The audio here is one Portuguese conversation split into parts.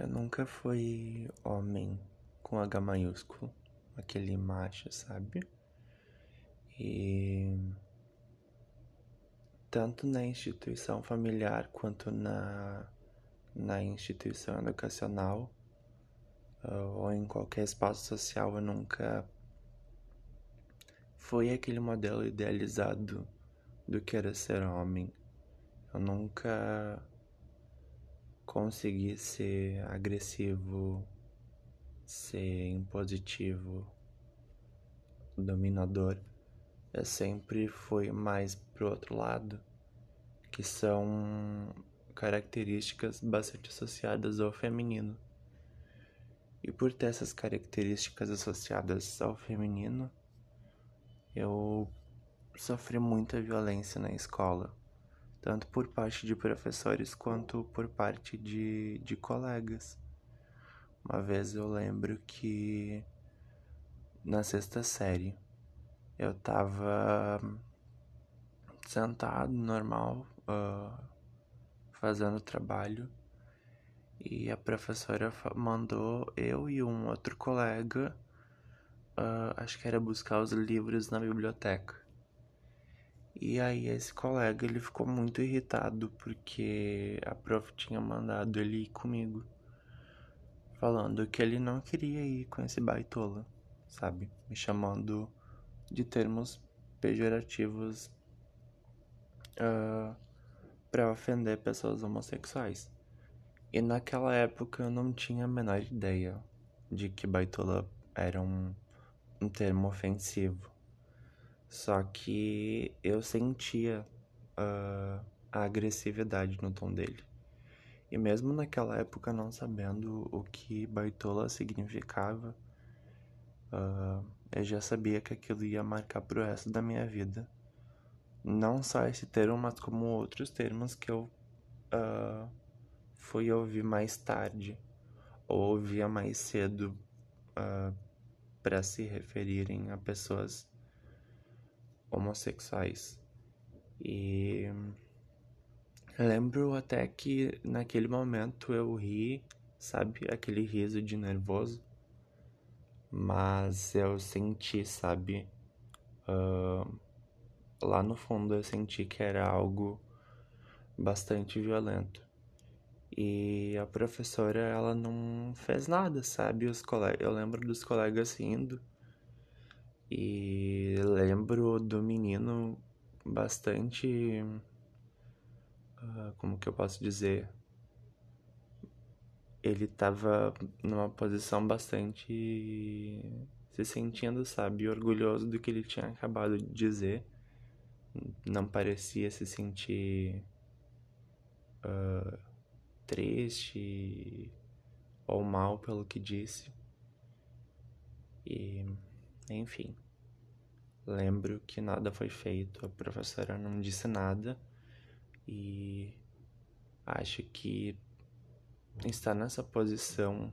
Eu nunca fui homem com H maiúsculo, aquele macho, sabe? E tanto na instituição familiar quanto na, na instituição educacional uh, ou em qualquer espaço social, eu nunca fui aquele modelo idealizado do que era ser homem. Eu nunca consegui ser agressivo, ser impositivo, dominador. Eu sempre fui mais pro outro lado, que são características bastante associadas ao feminino. E por ter essas características associadas ao feminino, eu sofri muita violência na escola tanto por parte de professores quanto por parte de, de colegas. Uma vez eu lembro que na sexta série eu tava sentado normal, uh, fazendo trabalho, e a professora mandou eu e um outro colega, uh, acho que era buscar os livros na biblioteca. E aí esse colega ele ficou muito irritado porque a prof tinha mandado ele ir comigo, falando que ele não queria ir com esse baitola, sabe? Me chamando de termos pejorativos uh, ah, para ofender pessoas homossexuais. E naquela época eu não tinha a menor ideia de que baitola era um, um termo ofensivo. Só que eu sentia uh, a agressividade no tom dele. E mesmo naquela época, não sabendo o que baitola significava, uh, eu já sabia que aquilo ia marcar pro resto da minha vida. Não só esse termo, mas como outros termos que eu uh, fui ouvir mais tarde, ou ouvia mais cedo uh, para se referirem a pessoas homossexuais. E lembro até que naquele momento eu ri, sabe, aquele riso de nervoso, mas eu senti, sabe, uh, lá no fundo eu senti que era algo bastante violento. E a professora, ela não fez nada, sabe? Os colegas, eu lembro dos colegas rindo e lembro do menino bastante. Uh, como que eu posso dizer? Ele tava numa posição bastante. se sentindo, sabe, orgulhoso do que ele tinha acabado de dizer. Não parecia se sentir. Uh, triste ou mal pelo que disse. E enfim, lembro que nada foi feito, a professora não disse nada e acho que estar nessa posição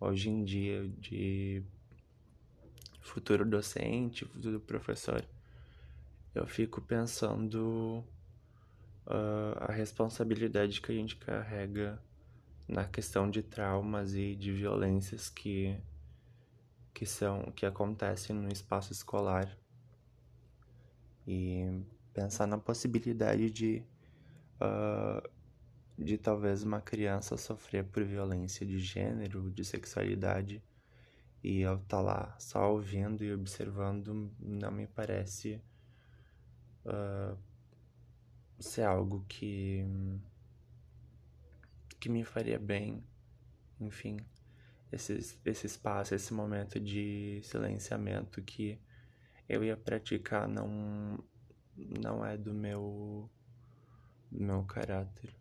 hoje em dia de futuro docente, futuro professor, eu fico pensando uh, a responsabilidade que a gente carrega na questão de traumas e de violências que que são que acontecem no espaço escolar. E pensar na possibilidade de uh, de talvez uma criança sofrer por violência de gênero, de sexualidade e eu estar tá lá só ouvindo e observando não me parece uh, ser algo que que me faria bem, enfim esse, esse espaço, esse momento de silenciamento que eu ia praticar não, não é do meu, do meu caráter.